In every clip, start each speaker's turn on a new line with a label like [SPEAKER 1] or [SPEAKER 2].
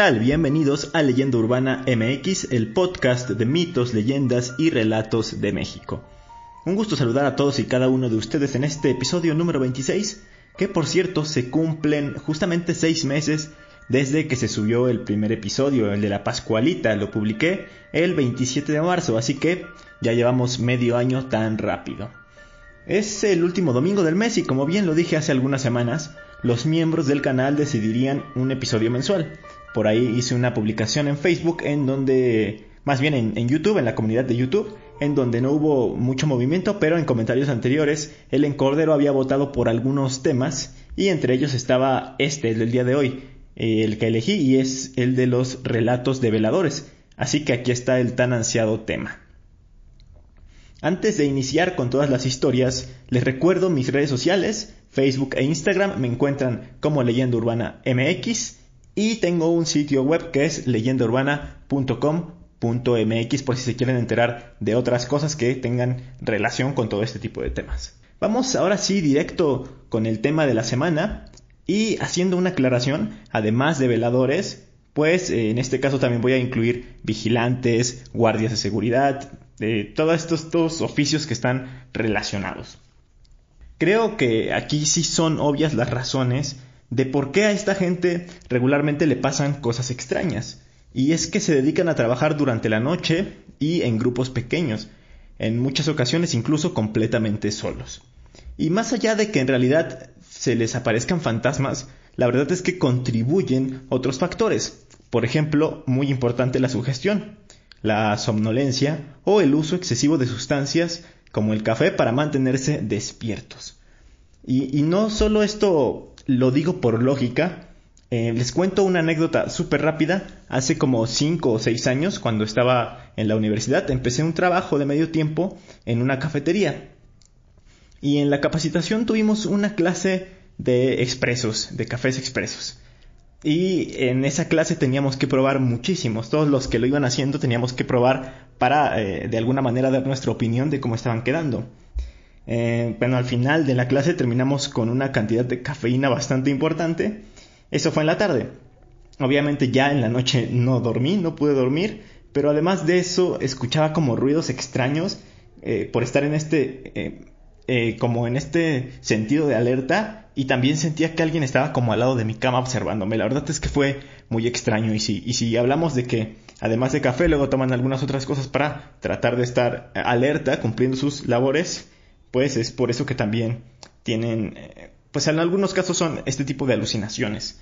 [SPEAKER 1] Bienvenidos a Leyenda Urbana MX, el podcast de mitos, leyendas y relatos de México. Un gusto saludar a todos y cada uno de ustedes en este episodio número 26, que por cierto se cumplen justamente seis meses desde que se subió el primer episodio, el de la Pascualita, lo publiqué el 27 de marzo, así que ya llevamos medio año tan rápido. Es el último domingo del mes y como bien lo dije hace algunas semanas, los miembros del canal decidirían un episodio mensual. Por ahí hice una publicación en Facebook en donde, más bien en, YouTube, en la comunidad de YouTube, en donde no hubo mucho movimiento, pero en comentarios anteriores el encordero había votado por algunos temas y entre ellos estaba este, el del día de hoy, el que elegí y es el de los relatos de veladores. Así que aquí está el tan ansiado tema. Antes de iniciar con todas las historias, les recuerdo mis redes sociales, Facebook e Instagram me encuentran como Leyenda Urbana MX y tengo un sitio web que es leyendaurbana.com.mx por si se quieren enterar de otras cosas que tengan relación con todo este tipo de temas. Vamos ahora sí directo con el tema de la semana y haciendo una aclaración, además de veladores, pues en este caso también voy a incluir vigilantes, guardias de seguridad, de todos estos, estos oficios que están relacionados. Creo que aquí sí son obvias las razones de por qué a esta gente regularmente le pasan cosas extrañas. Y es que se dedican a trabajar durante la noche y en grupos pequeños, en muchas ocasiones incluso completamente solos. Y más allá de que en realidad se les aparezcan fantasmas, la verdad es que contribuyen otros factores. Por ejemplo, muy importante la sugestión, la somnolencia o el uso excesivo de sustancias como el café para mantenerse despiertos. Y, no solo esto lo digo por lógica. Eh, les cuento una anécdota súper rápida. Hace como 5 o 6 años, cuando estaba en la universidad, empecé un trabajo de medio tiempo en una cafetería. Y en la capacitación tuvimos una clase de expresos, de cafés expresos. Y en esa clase teníamos que probar muchísimos. Todos los que lo iban haciendo teníamos que probar para eh, de alguna manera dar nuestra opinión de cómo estaban quedando. Eh, bueno, al final de la clase terminamos con una cantidad de cafeína bastante importante. Eso fue en la tarde. Obviamente ya en la noche no dormí, no pude dormir, pero además de eso escuchaba como ruidos extraños eh, por estar en este, eh, como en este sentido de alerta y también sentía que alguien estaba como al lado de mi cama observándome. La verdad es que fue muy extraño y si, y si hablamos de que además de café luego toman algunas otras cosas para tratar de estar alerta cumpliendo sus labores, pues es por eso que también tienen, eh, pues en algunos casos son este tipo de alucinaciones.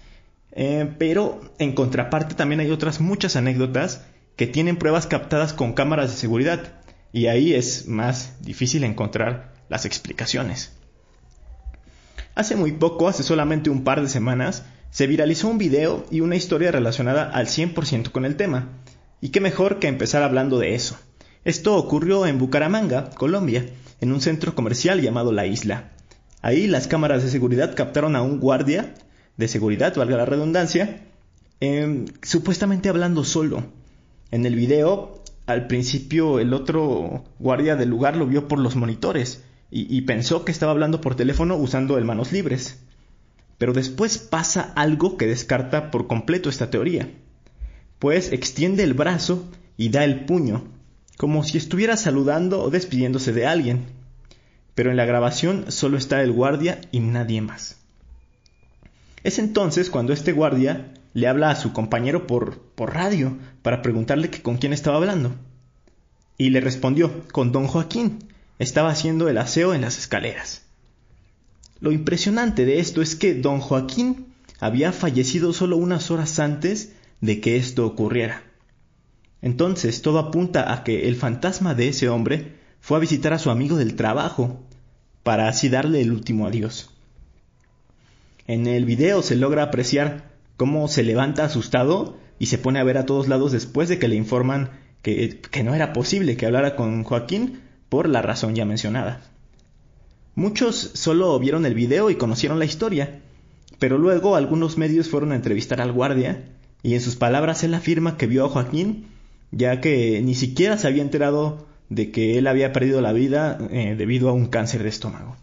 [SPEAKER 1] Eh, pero en contraparte también hay otras muchas anécdotas que tienen pruebas captadas con cámaras de seguridad y ahí es más difícil encontrar las explicaciones. Hace muy poco, hace solamente un par de semanas, se viralizó un video y una historia relacionada al 100% con el tema. Y qué mejor que empezar hablando de eso. Esto ocurrió en Bucaramanga, Colombia, en un centro comercial llamado La Isla. Ahí las cámaras de seguridad captaron a un guardia de seguridad, valga la redundancia, em, supuestamente hablando solo. En el video, al principio el otro guardia del lugar lo vio por los monitores y, y pensó que estaba hablando por teléfono usando el manos libres. Pero después pasa algo que descarta por completo esta teoría, pues extiende el brazo y da el puño, como si estuviera saludando o despidiéndose de alguien. Pero en la grabación solo está el guardia y nadie más. Es entonces cuando este guardia le habla a su compañero por, por radio para preguntarle que con quién estaba hablando. Y le respondió, con don Joaquín. Estaba haciendo el aseo en las escaleras. Lo impresionante de esto es que don Joaquín había fallecido solo unas horas antes de que esto ocurriera. Entonces todo apunta a que el fantasma de ese hombre fue a visitar a su amigo del trabajo para así darle el último adiós. En el video se logra apreciar cómo se levanta asustado y se pone a ver a todos lados después de que le informan
[SPEAKER 2] que, que no era posible que hablara con Joaquín por la razón ya mencionada. Muchos solo vieron el video y conocieron la historia, pero luego algunos medios fueron a entrevistar al guardia y en sus palabras él afirma que vio a Joaquín ya que ni siquiera se había enterado de que él había perdido la vida eh, debido a un cáncer de estómago.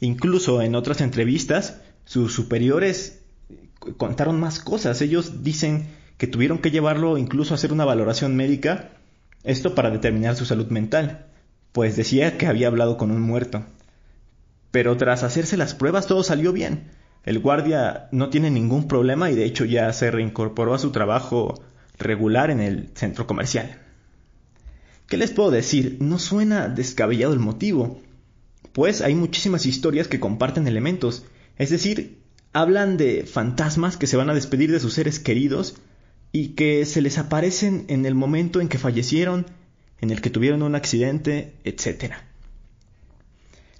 [SPEAKER 2] Incluso en otras entrevistas, sus superiores contaron más cosas. Ellos dicen que tuvieron que llevarlo incluso a hacer una valoración médica, esto para determinar su salud mental, pues decía que había hablado con un muerto. Pero tras hacerse las pruebas todo salió bien. El guardia no tiene ningún problema y de hecho ya se reincorporó a su trabajo regular en el centro comercial. ¿Qué les puedo decir? No suena descabellado el motivo, pues hay muchísimas historias que comparten elementos, es decir, hablan de fantasmas que se van a despedir de sus seres queridos y que se les aparecen en el momento en que fallecieron, en el que tuvieron un accidente, etc.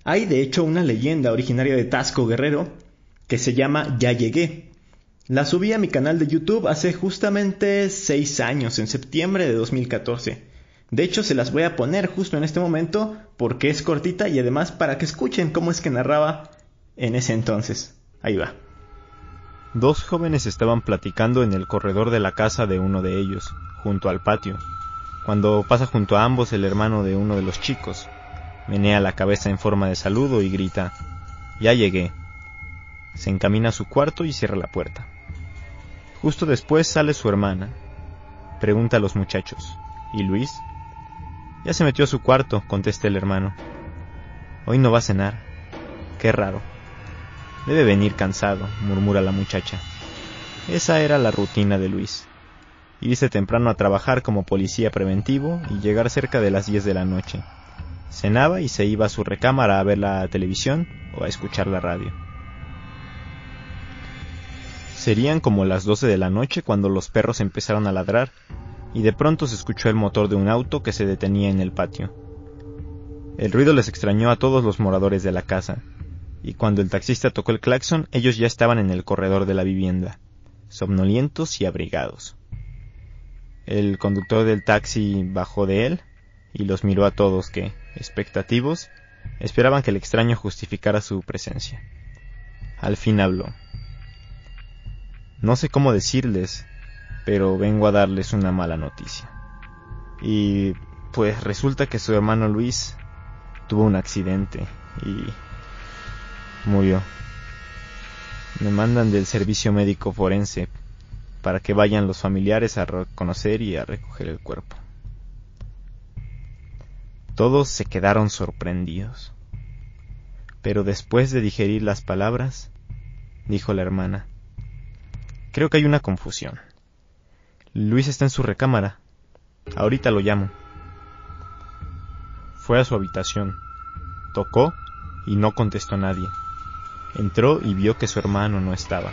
[SPEAKER 2] Hay de hecho una leyenda originaria de Tasco Guerrero que se llama Ya llegué. La subí a mi canal de YouTube hace justamente 6 años, en septiembre de 2014. De hecho, se las voy a poner justo en este momento porque es cortita y además para que escuchen cómo es que narraba en ese entonces. Ahí va.
[SPEAKER 1] Dos jóvenes estaban platicando en el corredor de la casa de uno de ellos, junto al patio, cuando pasa junto a ambos el hermano de uno de los chicos. Menea la cabeza en forma de saludo y grita, Ya llegué. Se encamina a su cuarto y cierra la puerta. Justo después sale su hermana. Pregunta a los muchachos, ¿y Luis? Ya se metió a su cuarto, contesta el hermano. Hoy no va a cenar. Qué raro. Debe venir cansado, murmura la muchacha. Esa era la rutina de Luis. Irse temprano a trabajar como policía preventivo y llegar cerca de las 10 de la noche. Cenaba y se iba a su recámara a ver la televisión o a escuchar la radio. Serían como las 12 de la noche cuando los perros empezaron a ladrar y de pronto se escuchó el motor de un auto que se detenía en el patio. El ruido les extrañó a todos los moradores de la casa, y cuando el taxista tocó el claxon ellos ya estaban en el corredor de la vivienda, somnolientos y abrigados. El conductor del taxi bajó de él y los miró a todos que, expectativos, esperaban que el extraño justificara su presencia. Al fin habló. No sé cómo decirles, pero vengo a darles una mala noticia. Y pues resulta que su hermano Luis tuvo un accidente y murió. Me mandan del servicio médico forense para que vayan los familiares a reconocer y a recoger el cuerpo. Todos se quedaron sorprendidos. Pero después de digerir las palabras, dijo la hermana, creo que hay una confusión. Luis está en su recámara. Ahorita lo llamo. Fue a su habitación. Tocó y no contestó nadie. Entró y vio que su hermano no estaba.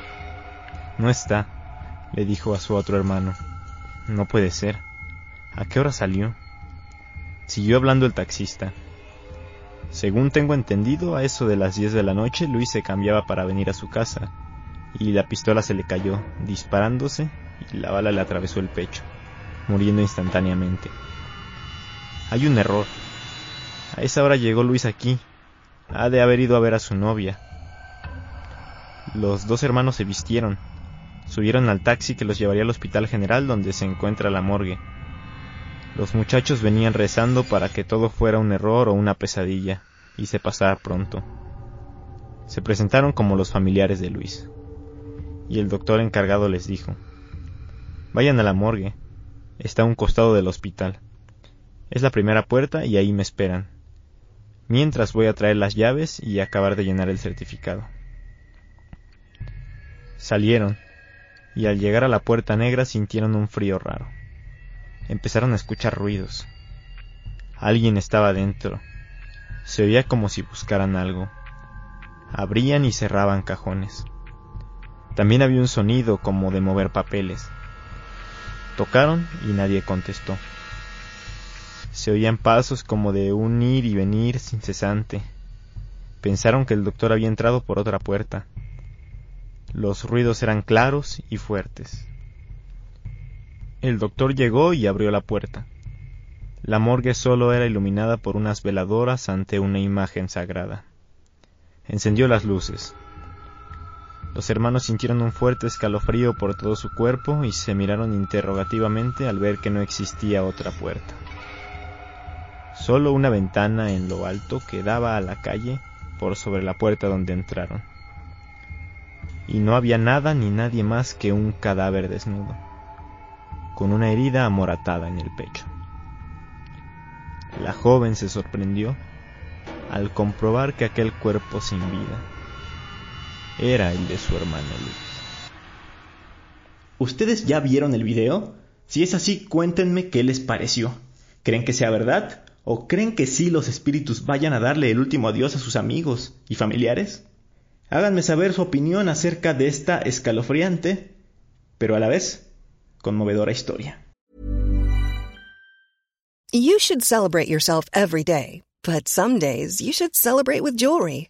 [SPEAKER 1] No está, le dijo a su otro hermano. No puede ser. ¿A qué hora salió? Siguió hablando el taxista. Según tengo entendido, a eso de las diez de la noche Luis se cambiaba para venir a su casa, y la pistola se le cayó, disparándose y la bala le atravesó el pecho, muriendo instantáneamente. Hay un error. A esa hora llegó Luis aquí. Ha de haber ido a ver a su novia. Los dos hermanos se vistieron. Subieron al taxi que los llevaría al Hospital General donde se encuentra la morgue. Los muchachos venían rezando para que todo fuera un error o una pesadilla y se pasara pronto. Se presentaron como los familiares de Luis. Y el doctor encargado les dijo, Vayan a la morgue. Está a un costado del hospital. Es la primera puerta y ahí me esperan. Mientras voy a traer las llaves y acabar de llenar el certificado. Salieron, y al llegar a la puerta negra sintieron un frío raro. Empezaron a escuchar ruidos. Alguien estaba dentro. Se oía como si buscaran algo. Abrían y cerraban cajones. También había un sonido como de mover papeles. Tocaron y nadie contestó. Se oían pasos como de un ir y venir sin cesante. Pensaron que el doctor había entrado por otra puerta. Los ruidos eran claros y fuertes.
[SPEAKER 3] El doctor llegó y abrió la puerta. La morgue solo era iluminada por unas veladoras ante una imagen sagrada. Encendió las luces. Los hermanos sintieron un fuerte escalofrío por todo su cuerpo y se miraron interrogativamente al ver que no existía otra puerta. Solo una ventana en lo alto que daba a la calle por sobre la puerta donde entraron. Y no había nada ni nadie más que un cadáver desnudo, con una herida amoratada en el pecho. La joven se sorprendió al comprobar que aquel cuerpo sin vida era el de su hermana Luz.
[SPEAKER 1] ¿Ustedes ya vieron el video? Si es así, cuéntenme qué les pareció. ¿Creen que sea verdad? ¿O creen que sí los espíritus vayan a darle el último adiós a sus amigos y familiares? Háganme saber su opinión acerca de esta escalofriante, pero a la vez conmovedora historia.
[SPEAKER 4] You should celebrate yourself every day, but some days you should celebrate with jewelry.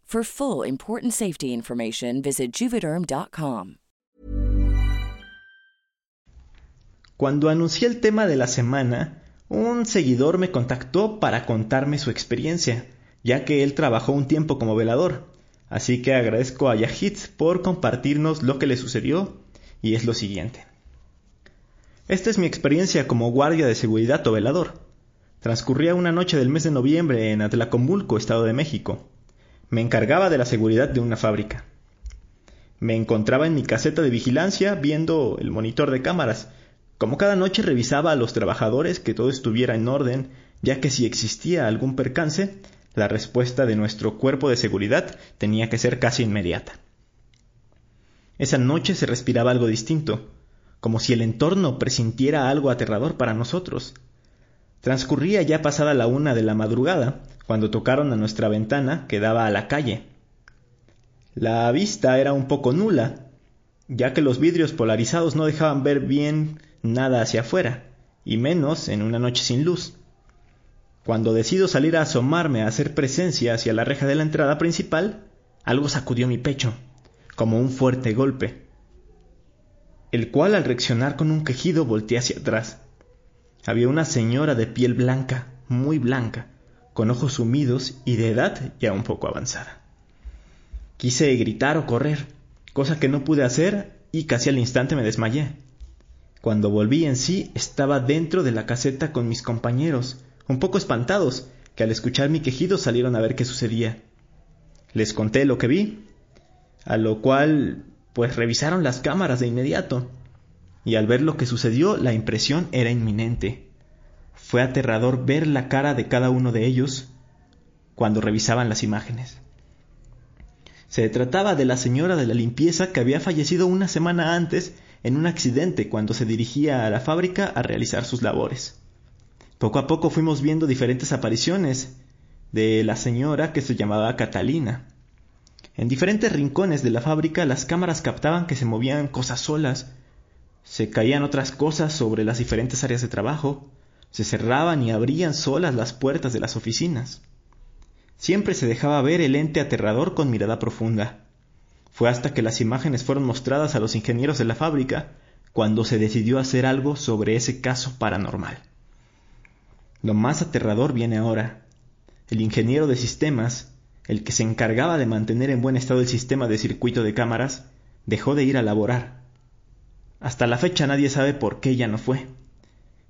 [SPEAKER 5] For full important safety information, visit juvederm.com.
[SPEAKER 1] Cuando anuncié el tema de la semana, un seguidor me contactó para contarme su experiencia, ya que él trabajó un tiempo como velador. Así que agradezco a Yahid por compartirnos lo que le sucedió y es lo siguiente. Esta es mi experiencia como guardia de seguridad o velador. Transcurría una noche del mes de noviembre en Atlacomulco, Estado de México. Me encargaba de la seguridad de una fábrica. Me encontraba en mi caseta de vigilancia viendo el monitor de cámaras. Como cada noche revisaba a los trabajadores que todo estuviera en orden, ya que si existía algún percance, la respuesta de nuestro cuerpo de seguridad tenía que ser casi inmediata. Esa noche se respiraba algo distinto, como si el entorno presintiera algo aterrador para nosotros. Transcurría ya pasada la una de la madrugada, cuando tocaron a nuestra ventana que daba a la calle. La vista era un poco nula, ya que los vidrios polarizados no dejaban ver bien nada hacia afuera, y menos en una noche sin luz. Cuando decido salir a asomarme a hacer presencia hacia la reja de la entrada principal, algo sacudió mi pecho, como un fuerte golpe, el cual al reaccionar con un quejido volteé hacia atrás. Había una señora de piel blanca, muy blanca, con ojos sumidos y de edad ya un poco avanzada. Quise gritar o correr, cosa que no pude hacer y casi al instante me desmayé. Cuando volví en sí estaba dentro de la caseta con mis compañeros, un poco espantados, que al escuchar mi quejido salieron a ver qué sucedía. Les conté lo que vi, a lo cual pues revisaron las cámaras de inmediato, y al ver lo que sucedió la impresión era inminente. Fue aterrador ver la cara de cada uno de ellos cuando revisaban las imágenes. Se trataba de la señora de la limpieza que había fallecido una semana antes en un accidente cuando se dirigía a la fábrica a realizar sus labores. Poco a poco fuimos viendo diferentes apariciones de la señora que se llamaba Catalina. En diferentes rincones de la fábrica las cámaras captaban que se movían cosas solas, Se caían otras cosas sobre las diferentes áreas de trabajo, se cerraban y abrían solas las puertas de las oficinas. Siempre se dejaba ver el ente aterrador con mirada profunda. Fue hasta que las imágenes fueron mostradas a los ingenieros de la fábrica cuando se decidió hacer algo sobre ese caso paranormal. Lo más aterrador viene ahora. El ingeniero de sistemas, el que se encargaba de mantener en buen estado el sistema de circuito de cámaras, dejó de ir a laborar. Hasta la fecha nadie sabe por qué ya no fue.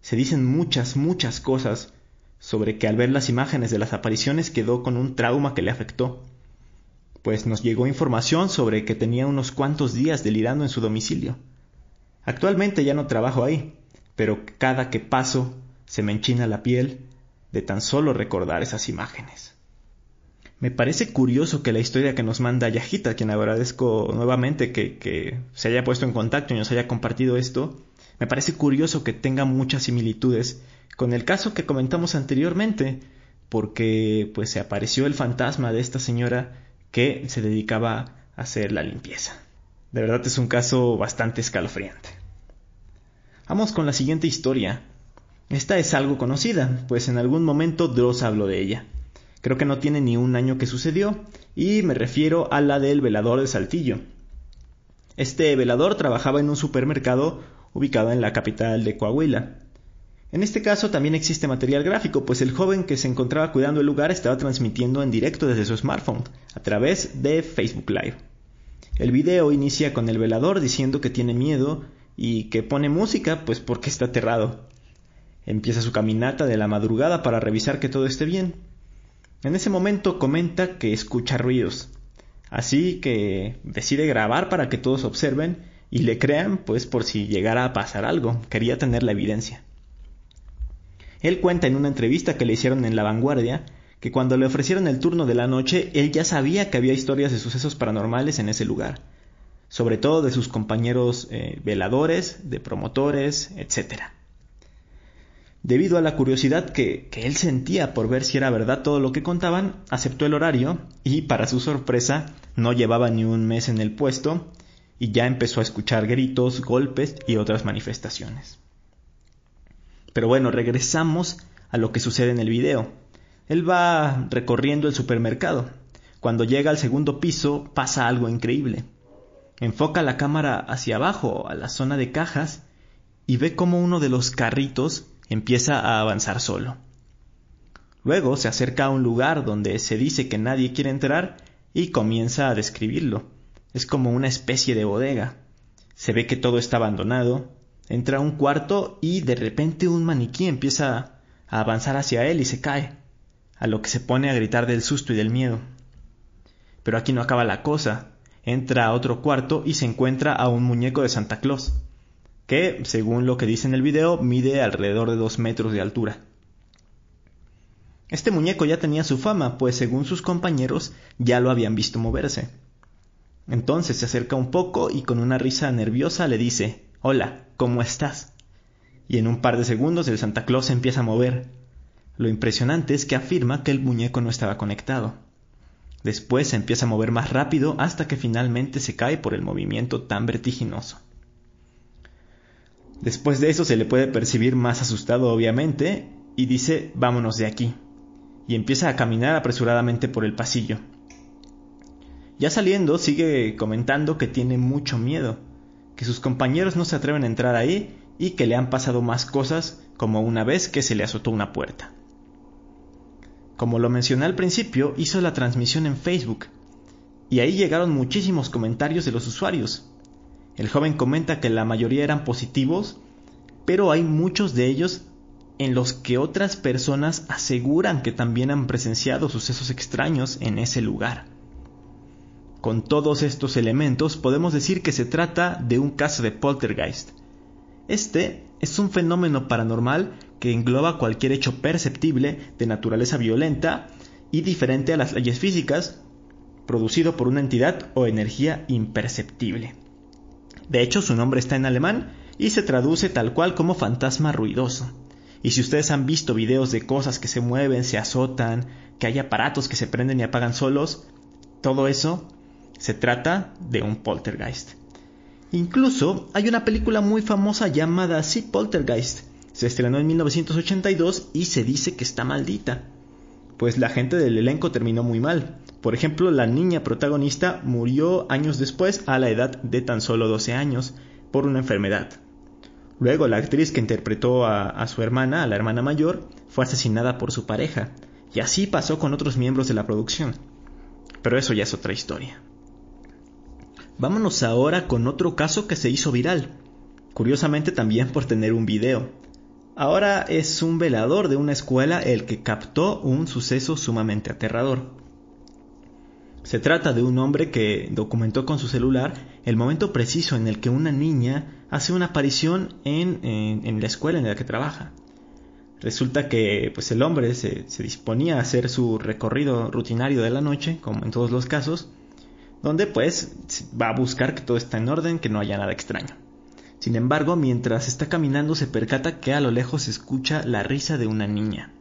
[SPEAKER 1] Se dicen muchas, muchas cosas sobre que al ver las imágenes de las apariciones quedó con un trauma que le afectó, pues nos llegó información sobre que tenía unos cuantos días delirando en su domicilio. Actualmente ya no trabajo ahí, pero cada que paso se me enchina la piel de tan solo recordar esas imágenes. Me parece curioso que la historia que nos manda Yajita, quien agradezco nuevamente que, que, se haya puesto en contacto y nos haya compartido esto, me parece curioso que tenga muchas similitudes con el caso que comentamos anteriormente, porque pues se apareció el fantasma de esta señora que se dedicaba a hacer la limpieza. De verdad es un caso bastante escalofriante. Vamos con la siguiente historia. Esta es algo conocida, pues en algún momento Dross habló de ella. Creo que no tiene ni un año que sucedió, y me refiero a la del velador de Saltillo. Este velador trabajaba en un supermercado ubicado en la capital de Coahuila. En este caso también existe material gráfico, pues el joven que se encontraba cuidando el lugar estaba transmitiendo en directo desde su smartphone, a través de Facebook Live. El video inicia con el velador diciendo que tiene miedo y que pone música, pues porque está aterrado. Empieza su caminata de la madrugada para revisar que todo esté bien. En ese momento comenta que escucha ruidos, así que decide grabar para que todos observen y le crean, pues por si llegara a pasar algo, quería tener la evidencia. Él cuenta en una entrevista que le hicieron en La Vanguardia que cuando le ofrecieron el turno de la noche, él ya sabía que había historias de sucesos paranormales en ese lugar, sobre todo de sus compañeros eh, veladores, de promotores, etc. Debido a la curiosidad que, que él sentía por ver si era verdad todo lo que contaban, aceptó el horario y, para su sorpresa, no llevaba ni un mes en el puesto y ya empezó a escuchar gritos, golpes y otras manifestaciones. Pero bueno, regresamos a lo que sucede en el video. Él va recorriendo el supermercado. Cuando llega al segundo piso pasa algo increíble. Enfoca la cámara hacia abajo, a la zona de cajas, y ve cómo uno de los carritos empieza a avanzar solo. Luego se acerca a un lugar donde se dice que nadie quiere entrar y comienza a describirlo. Es como una especie de bodega. Se ve que todo está abandonado, entra a un cuarto y de repente un maniquí empieza a avanzar hacia él y se cae, a lo que se pone a gritar del susto y del miedo. Pero aquí no acaba la cosa. Entra a otro cuarto y se encuentra a un muñeco de Santa Claus, que, según lo que dice en el video, mide alrededor de dos metros de altura. Este muñeco ya tenía su fama, pues según sus compañeros ya lo habían visto moverse. Entonces se acerca un poco y con una risa nerviosa le dice Hola, ¿cómo estás? Y en un par de segundos el Santa Claus se empieza a mover. Lo impresionante es que afirma que el muñeco no estaba conectado. Después se empieza a mover más rápido hasta que finalmente se cae por el movimiento tan vertiginoso. Después de eso se le puede percibir más asustado obviamente y dice vámonos de aquí y empieza a caminar apresuradamente por el pasillo. Ya saliendo sigue comentando que tiene mucho miedo que sus compañeros no se atreven a entrar ahí y que le han pasado más cosas como una vez que se le azotó una puerta. Como lo mencioné al principio, hizo la transmisión en Facebook y ahí llegaron muchísimos comentarios de los usuarios. El joven comenta que la mayoría eran positivos, pero hay muchos de ellos en los que otras personas aseguran que también han presenciado sucesos extraños en ese lugar. Con todos estos elementos podemos decir que se trata de un caso de poltergeist. Este es un fenómeno paranormal que engloba cualquier hecho perceptible de naturaleza violenta y diferente a las leyes físicas, producido por una entidad o energía imperceptible. De hecho, su nombre está en alemán y se traduce tal cual como fantasma ruidoso. Y si ustedes han visto videos de cosas que se mueven, se azotan, que hay aparatos que se prenden y apagan solos, todo eso se trata de un poltergeist. Incluso hay una película muy famosa llamada Sea Poltergeist. Se estrenó en 1982 y se dice que está maldita. Pues la gente del elenco terminó muy mal. Por ejemplo, la niña protagonista murió años después a la edad de tan solo 12 años por una enfermedad. Luego la actriz que interpretó a, a su hermana, a la hermana mayor, fue asesinada por su pareja. Y así pasó con otros miembros de la producción. Pero eso ya es otra historia. Vámonos ahora con otro caso que se hizo viral, curiosamente también por tener un video. Ahora es un velador de una escuela el que captó un suceso sumamente aterrador. Se trata de un hombre que documentó con su celular el momento preciso en el que una niña hace una aparición en, la escuela en la que trabaja. Resulta que pues el hombre se, se disponía a hacer su recorrido rutinario de la noche, como en todos los casos, donde pues va a buscar que todo está en orden, que no haya nada extraño. Sin embargo, mientras está caminando se percata que a lo lejos se escucha la risa de una niña.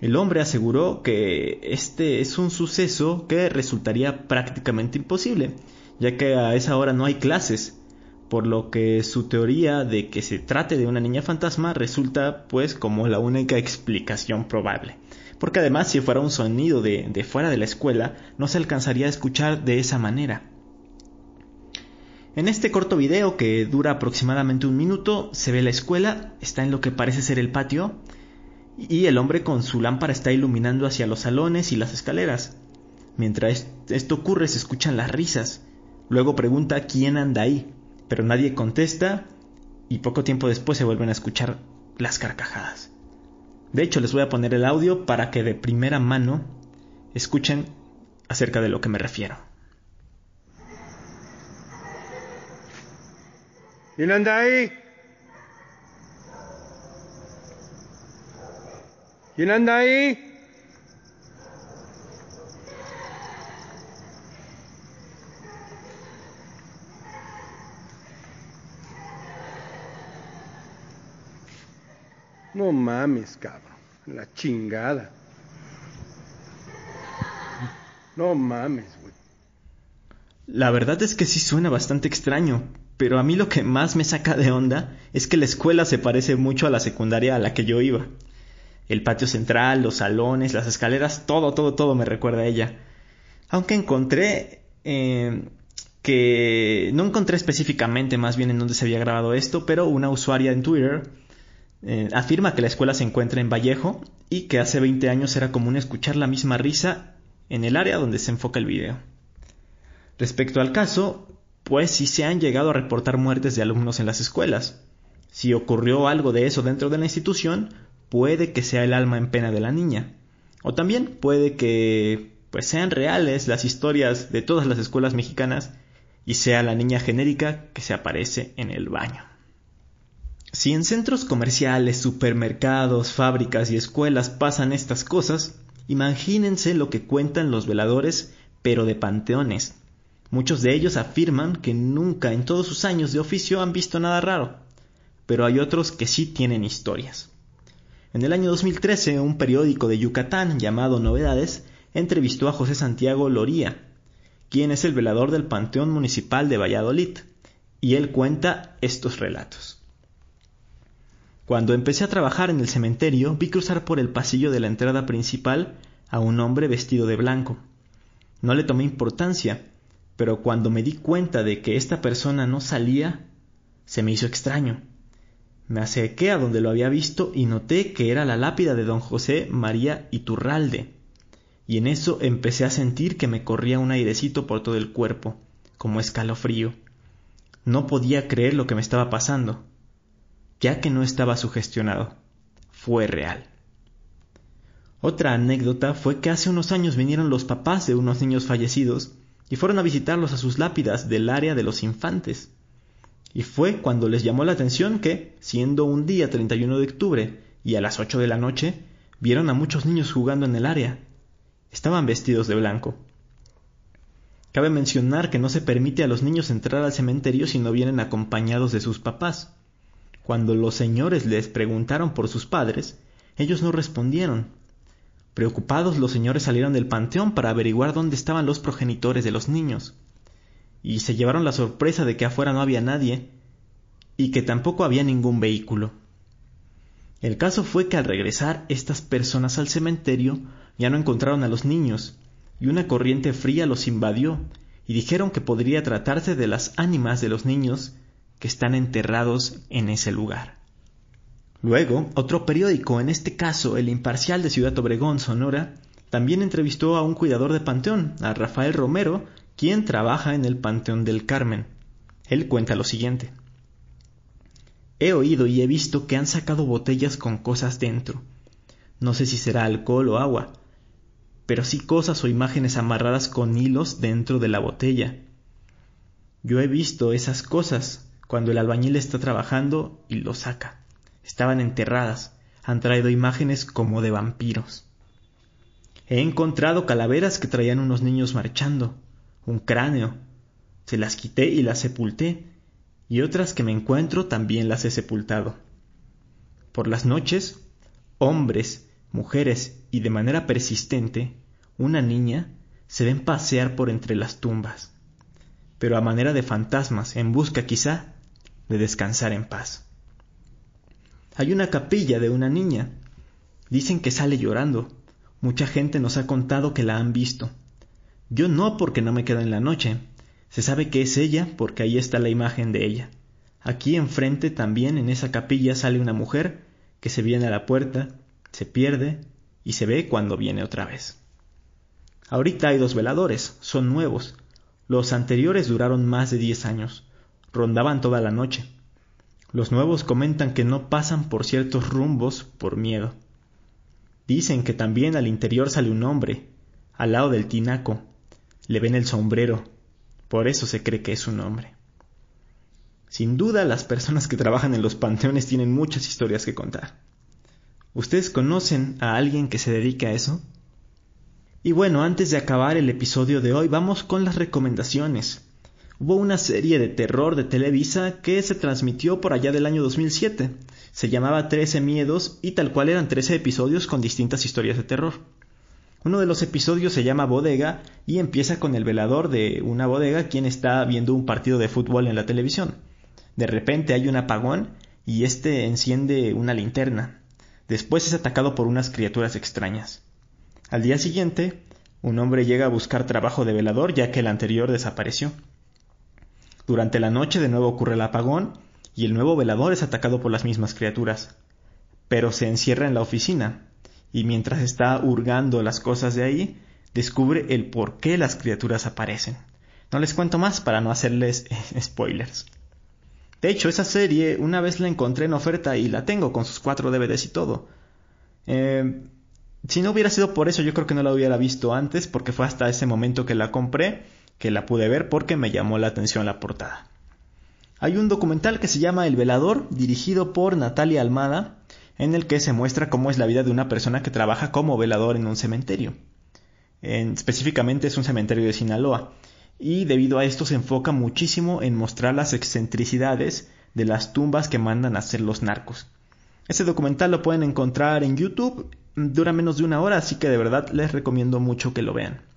[SPEAKER 1] El hombre aseguró que este es un suceso que resultaría prácticamente imposible, ya que a esa hora no hay clases, por lo que su teoría de que se trate de una niña fantasma resulta pues como la única explicación probable porque además si fuera un sonido de, fuera de la escuela no se alcanzaría a escuchar de esa manera. En este corto video, que dura aproximadamente un minuto, se ve la escuela, está en lo que parece ser el patio, y el hombre con su lámpara está iluminando hacia los salones y las escaleras. Mientras esto ocurre se escuchan las risas. Luego pregunta quién anda ahí, pero nadie contesta y poco tiempo después se vuelven a escuchar las carcajadas. De hecho, les voy a poner el audio para que de primera mano escuchen acerca de lo que me refiero.
[SPEAKER 6] ¿Quién anda ahí? ¿Quién anda ahí? No mames, cabrón. La chingada. No mames, güey.
[SPEAKER 1] La verdad es que sí suena bastante extraño, pero a mí lo que más me saca de onda es que la escuela se parece mucho a la secundaria a la que yo iba. El patio central, los salones, las escaleras, todo, todo, todo me recuerda a ella. Aunque encontré eh, que no encontré específicamente más bien en dónde se había grabado esto, pero una usuaria en Twitter eh, afirma que la escuela se encuentra en Vallejo y que hace 20 años era común escuchar la misma risa en el área donde se enfoca el video. Respecto al caso, pues si se han llegado a reportar muertes de alumnos en las escuelas. Si ocurrió algo de eso dentro de la institución, puede que sea el alma en pena de la niña. O también puede que pues sean reales las historias de todas las escuelas mexicanas y sea la niña genérica que se aparece en el baño. Si en centros comerciales, supermercados, fábricas y escuelas pasan estas cosas, imagínense lo que cuentan los veladores, pero de panteones. Muchos de ellos afirman que nunca en todos sus años de oficio han visto nada raro, pero hay otros que sí tienen historias. En el año 2013, un periódico de Yucatán llamado Novedades entrevistó a José Santiago Loría, quien es el velador del Panteón Municipal de Valladolid, y él cuenta estos relatos. Cuando empecé a trabajar en el cementerio, vi cruzar por el pasillo de la entrada principal a un hombre vestido de blanco. No le tomé importancia, pero cuando me di cuenta de que esta persona no salía, se me hizo extraño. Me acerqué a donde lo había visto y noté que era la lápida de don José María Iturralde. Y en eso empecé a sentir que me corría un airecito por todo el cuerpo, como escalofrío. No podía creer lo que me estaba pasando ya que no estaba sugestionado. Fue real. Otra anécdota fue que hace unos años vinieron los papás de unos niños fallecidos y fueron a visitarlos a sus lápidas del área de los infantes. Y fue cuando les llamó la atención que, siendo un día 31 de octubre y a las 8 de la noche, vieron a muchos niños jugando en el área. Estaban vestidos de blanco. Cabe mencionar que no se permite a los niños entrar al cementerio si no vienen acompañados de sus papás. Cuando los señores les preguntaron por sus padres, ellos no respondieron. Preocupados los señores salieron del panteón para averiguar dónde estaban los progenitores de los niños. y se llevaron la sorpresa de que afuera no había nadie y que tampoco había ningún vehículo. El caso fue que al regresar estas personas al cementerio ya no encontraron a los niños y una corriente fría los invadió y dijeron que podría tratarse de las ánimas de los niños que están enterrados en ese lugar. Luego, otro periódico, en este caso el Imparcial de Ciudad Obregón, Sonora, también entrevistó a un cuidador de panteón, a Rafael Romero, quien trabaja en el Panteón del Carmen. Él cuenta lo siguiente. He oído y he visto que han sacado botellas con cosas dentro. No sé si será alcohol o agua, pero sí cosas o imágenes amarradas con hilos dentro de la botella. Yo he visto esas cosas cuando el albañil está trabajando y lo saca. Estaban enterradas, han traído imágenes como de vampiros. He encontrado calaveras que traían unos niños marchando, un cráneo. Se las quité y las sepulté, y otras que me encuentro también las he sepultado. Por las noches, hombres, mujeres y de manera persistente una niña se ven pasear por entre las tumbas, pero a manera de fantasmas, en busca quizá de descansar en paz. Hay una capilla de una niña. Dicen que sale llorando. Mucha gente nos ha contado que la han visto. Yo no porque no me quedo en la noche. Se sabe que es ella porque ahí está la imagen de ella. Aquí enfrente también en esa capilla sale una mujer que se viene a la puerta, se pierde y se ve cuando viene otra vez. Ahorita hay dos veladores, son nuevos. Los anteriores duraron más de diez años, rondaban toda la noche. Los nuevos comentan que no pasan por ciertos rumbos por miedo. Dicen que también al interior sale un hombre, al lado del tinaco. Le ven el sombrero, por eso se cree que es un hombre. Sin duda las personas que trabajan en los panteones tienen muchas historias que contar. ¿Ustedes conocen a alguien que se dedique a eso? Y bueno, antes de acabar el episodio de hoy, vamos con las recomendaciones. Hubo una serie de terror de Televisa que se transmitió por allá del año 2007. Se llamaba 13 Miedos y tal cual eran 13 episodios con distintas historias de terror. Uno de los episodios se llama Bodega y empieza con el velador de una bodega quien está viendo un partido de fútbol en la televisión. De repente hay un apagón y este enciende una linterna. Después es atacado por unas criaturas extrañas. Al día siguiente, un hombre llega a buscar trabajo de velador ya que el anterior desapareció. Durante la noche de nuevo ocurre el apagón y el nuevo velador es atacado por las mismas criaturas. Pero se encierra en la oficina y mientras está hurgando las cosas de ahí, descubre el por qué las criaturas aparecen. No les cuento más para no hacerles spoilers. De hecho, esa serie una vez la encontré en oferta y la tengo con sus cuatro DVDs y todo. Eh, si no hubiera sido por eso, yo creo que no la hubiera visto antes, porque fue hasta ese momento que la compré, que la pude ver porque me llamó la atención la portada. Hay un documental que se llama El Velador, dirigido por Natalia Almada, en el que se muestra cómo es la vida de una persona que trabaja como velador en un cementerio. específicamente es un cementerio de Sinaloa, y debido a esto se enfoca muchísimo en mostrar las excentricidades de las tumbas que mandan a hacer los narcos. Ese documental lo pueden encontrar en YouTube dura menos de una hora, así que de verdad les recomiendo mucho que lo vean.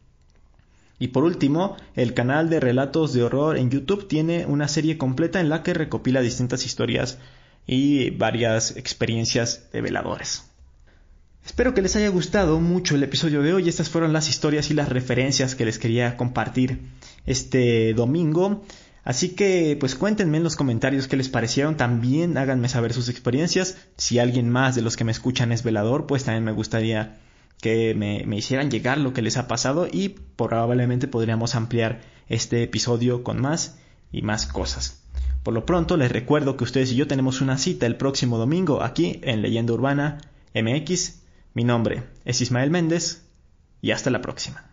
[SPEAKER 1] Y por último, el canal de relatos de horror en YouTube tiene una serie completa en la que recopila distintas historias y varias experiencias de veladores. Espero que les haya gustado mucho el episodio de hoy. Estas fueron las historias y las referencias que les quería compartir este domingo. Así que pues cuéntenme en los comentarios qué les parecieron, también háganme saber sus experiencias. Si alguien más de los que me escuchan es velador, pues también me gustaría que me, me, hicieran llegar lo que les ha pasado y probablemente podríamos ampliar este episodio con más y más cosas. Por lo pronto les recuerdo que ustedes y yo tenemos una cita el próximo domingo aquí en Leyenda Urbana MX. Mi nombre es Ismael Méndez y hasta la próxima.